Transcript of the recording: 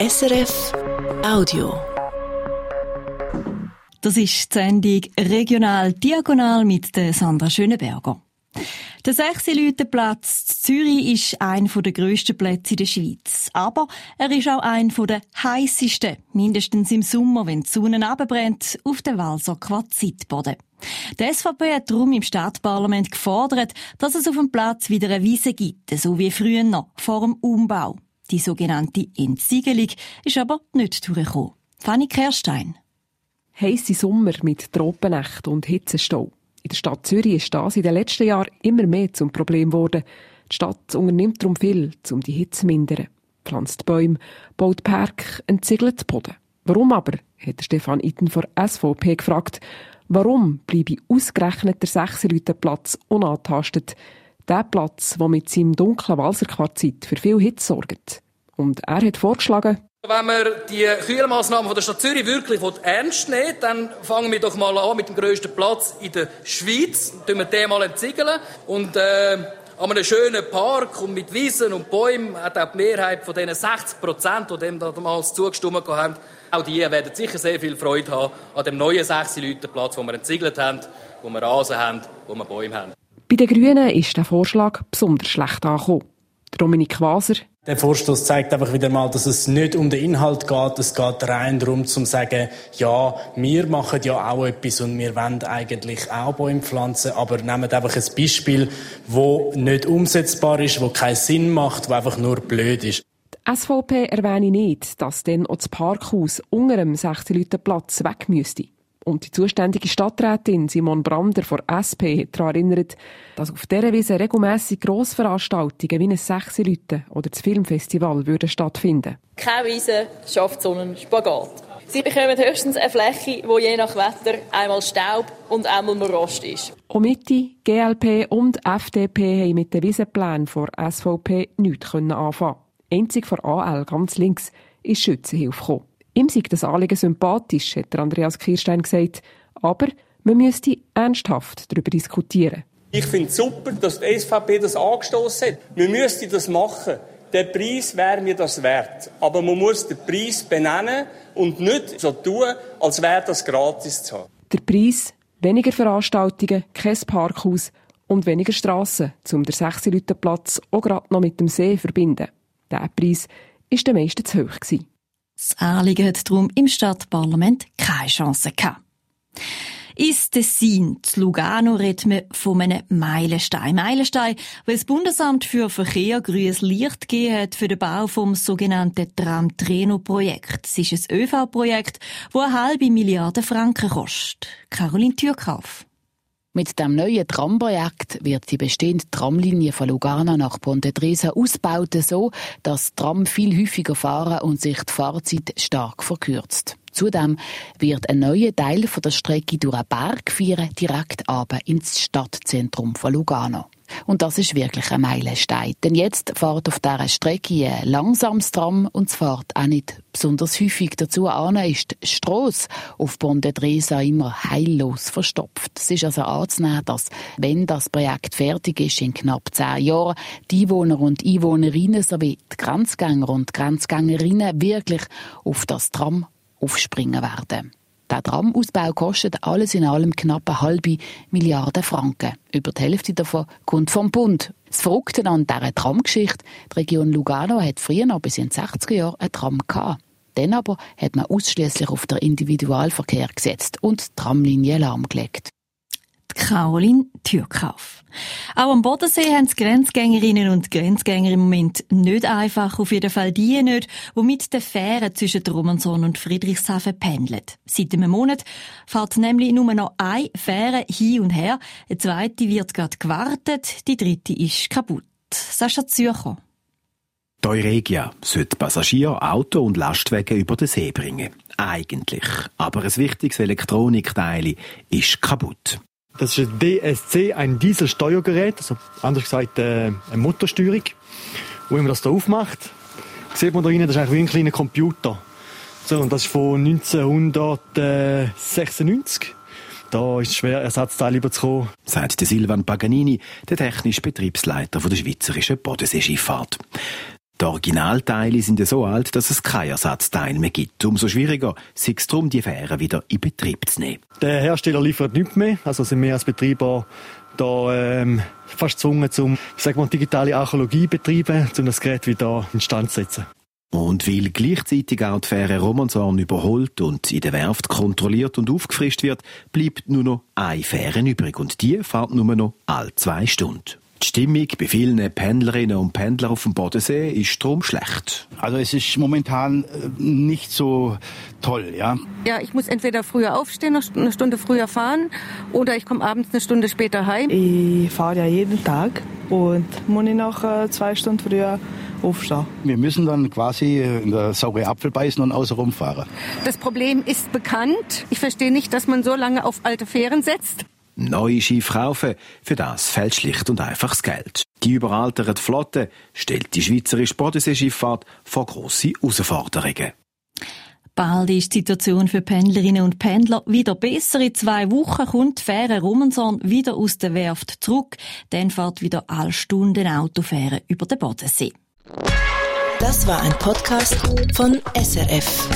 SRF Audio. Das ist die Sendung Regional Diagonal mit der Sandra Schönenberger. Der Sechsilütenplatz Zürich ist einer der grössten Plätze in der Schweiz. Aber er ist auch einer der heissesten, mindestens im Sommer, wenn die Sonne abbrennt, auf dem Walser Quarzitboden. Die SVP hat darum im Stadtparlament gefordert, dass es auf dem Platz wieder eine Wiese gibt, so wie früher noch, vor dem Umbau. Die sogenannte Entsiegelung ist aber nicht durchgekommen. Fanny Kerstein. Heisse Sommer mit Tropennacht und Hitzestau. In der Stadt Zürich ist das in den letzten Jahren immer mehr zum Problem geworden. Die Stadt unternimmt darum viel, um die Hitze zu mindern. Pflanzt Bäume, baut Park, entsiegelt Boden. Warum aber, hat Stefan Itten von SVP gefragt, warum bleibe ausgerechnet der Sechserleutenplatz unantastet? Der Platz, der mit seinem dunklen Walserquarzit für viel Hitze sorgt. Und er hat vorgeschlagen, wenn man die Kühlmaßnahmen von der Stadt Zürich wirklich ernst nehmen dann fangen wir doch mal an mit dem grössten Platz in der Schweiz. Dann wir den mal entsiegeln. Und äh, an einem schönen Park und mit Wiesen und Bäumen hat auch die Mehrheit von diesen 60 Prozent, die dem damals zugestimmt haben, auch die werden sicher sehr viel Freude haben an dem neuen 6 Platz, den wir entsiegelt haben, wo wir Rasen haben, wo wir Bäume haben. Bei den Grünen ist der Vorschlag besonders schlecht angekommen. Dominik Waser. Der Vorstoß zeigt einfach wieder mal, dass es nicht um den Inhalt geht. Es geht rein darum, zu sagen, ja, wir machen ja auch etwas und wir wollen eigentlich auch Bäume pflanzen, aber nehmen einfach ein Beispiel, wo nicht umsetzbar ist, wo keinen Sinn macht, wo einfach nur blöd ist. Die SVP erwähne nicht, dass dann auch das Parkhaus unter dem 16 Platz weg müsste. Und die zuständige Stadträtin Simon Brander von SP hat daran erinnert, dass auf dieser Wiese regelmässig Grossveranstaltungen wie ein Sechse oder das Filmfestival würden stattfinden. Keine Wiese schafft so einen Spagat. Sie bekommen höchstens eine Fläche, wo je nach Wetter einmal Staub und einmal Rost ist. Auch Mitte, GLP und FDP haben mit den Wiesenplänen von SVP nichts anfangen Einzig vor AL ganz links ist Schützenhilfe gekommen. Ihm sei das Anliegen sympathisch, hat Andreas Kirstein gesagt, aber man müsste ernsthaft darüber diskutieren. Ich finde es super, dass die SVP das angestoßen hat. Wir müssten das machen. Der Preis wäre mir das wert. Aber man muss den Preis benennen und nicht so tun, als wäre das gratis zu haben. Der Preis, weniger Veranstaltungen, kein Parkhaus und weniger Strassen, um den 16 Platz auch gerade noch mit dem See zu verbinden. Der Preis war den meisten zu hoch. Gewesen. Das Anliegen hat darum im Stadtparlament keine Chance gehabt. Ist Tessin, zu Lugano, redet man von einem Meilenstein. Meilenstein, weil das Bundesamt für Verkehr grünes Licht gegeben hat für den Bau vom sogenannten Tram-Treno-Projekt. Es ist ein ÖV-Projekt, das eine halbe Milliarde Franken kostet. Caroline Türkauf. Mit dem neuen Tramprojekt wird die bestehende Tramlinie von Lugano nach Ponte Tresa ausgebaut, so dass Tram viel häufiger fahren und sich die Fahrzeit stark verkürzt. Zudem wird ein neuer Teil von der Strecke durch einen Berg führen, direkt aber ins Stadtzentrum von Lugano. Und das ist wirklich ein Meilenstein. Denn jetzt fährt auf dieser Strecke ein langsames Tram und es fährt auch nicht besonders häufig dazu an, ist die Strasse auf Ponte Tresa immer heillos verstopft. Es ist also anzunehmen, dass, wenn das Projekt fertig ist, in knapp zehn Jahren, die Einwohner und Einwohnerinnen sowie die Grenzgänger und Grenzgängerinnen wirklich auf das Tram aufspringen werden. Der Tramausbau kostet alles in allem knapp eine halbe Milliarde Franken. Über die Hälfte davon kommt vom Bund. Das Verrückte an dieser Tramgeschichte, die Region Lugano hat früher noch bis in den 60er Jahren ein Tram gehabt. Dann aber hat man ausschließlich auf den Individualverkehr gesetzt und die Tramlinie lahmgelegt. Caroline Türkauf. Auch am Bodensee haben die Grenzgängerinnen und Grenzgänger im Moment nicht einfach, auf jeden Fall die nicht, die mit den Fähren zwischen Romanson und Friedrichshafen pendeln. Seit einem Monat fährt nämlich nur noch eine Fähre hin und her, eine zweite wird gerade gewartet, die dritte ist kaputt. Sascha Zürcher. Die Euregia sollte Passagier, Auto und Lastwagen über den See bringen. Eigentlich. Aber ein wichtiges Elektronikteil ist kaputt. Das ist ein DSC, ein Dieselsteuergerät, also anders gesagt äh, eine Motorsteuerung. Und wenn man das hier aufmacht, sieht man da rein, das ist eigentlich wie ein kleiner Computer. So, und das ist von 1996. Da ist es schwer, Ersatzteile überzukommen. Sagt Silvan Paganini, der technische Betriebsleiter der Schweizerischen Bodenseeschifffahrt. Die Originalteile sind ja so alt, dass es keinen Ersatzteil mehr gibt. Umso schwieriger ist es darum, die Fähren wieder in Betrieb zu nehmen. Der Hersteller liefert nichts mehr. Also sind wir als Betreiber da ähm, fast gezwungen, um sag mal, digitale Archäologie betreiben, um das Gerät wieder instand zu setzen. Und weil gleichzeitig auch die Fähre Romanshorn überholt und in der Werft kontrolliert und aufgefrischt wird, bleibt nur noch eine Fähre übrig und die fährt nur noch alle zwei Stunden. Die Stimmung bei vielen Pendlerinnen und Pendlern auf dem Bodensee ist darum schlecht. Also es ist momentan äh, nicht so toll, ja. Ja, ich muss entweder früher aufstehen, eine Stunde früher fahren, oder ich komme abends eine Stunde später heim. Ich fahre ja jeden Tag und muss ich noch äh, zwei Stunden früher aufstehen. Wir müssen dann quasi in der saure Apfel beißen und außenrum fahren. Das Problem ist bekannt. Ich verstehe nicht, dass man so lange auf alte Fähren setzt. Neue Schiffe kaufen, für das fällt schlicht und einfach das Geld. Die überalterte Flotte stellt die schweizerische Bodenseeschifffahrt vor grosse Herausforderungen. Bald ist die Situation für Pendlerinnen und Pendler wieder besser. In zwei Wochen kommt die Fähre Romanshorn wieder aus der Werft zurück. Dann fährt wieder alle Stunden Autofähre über den Bodensee. Das war ein Podcast von SRF.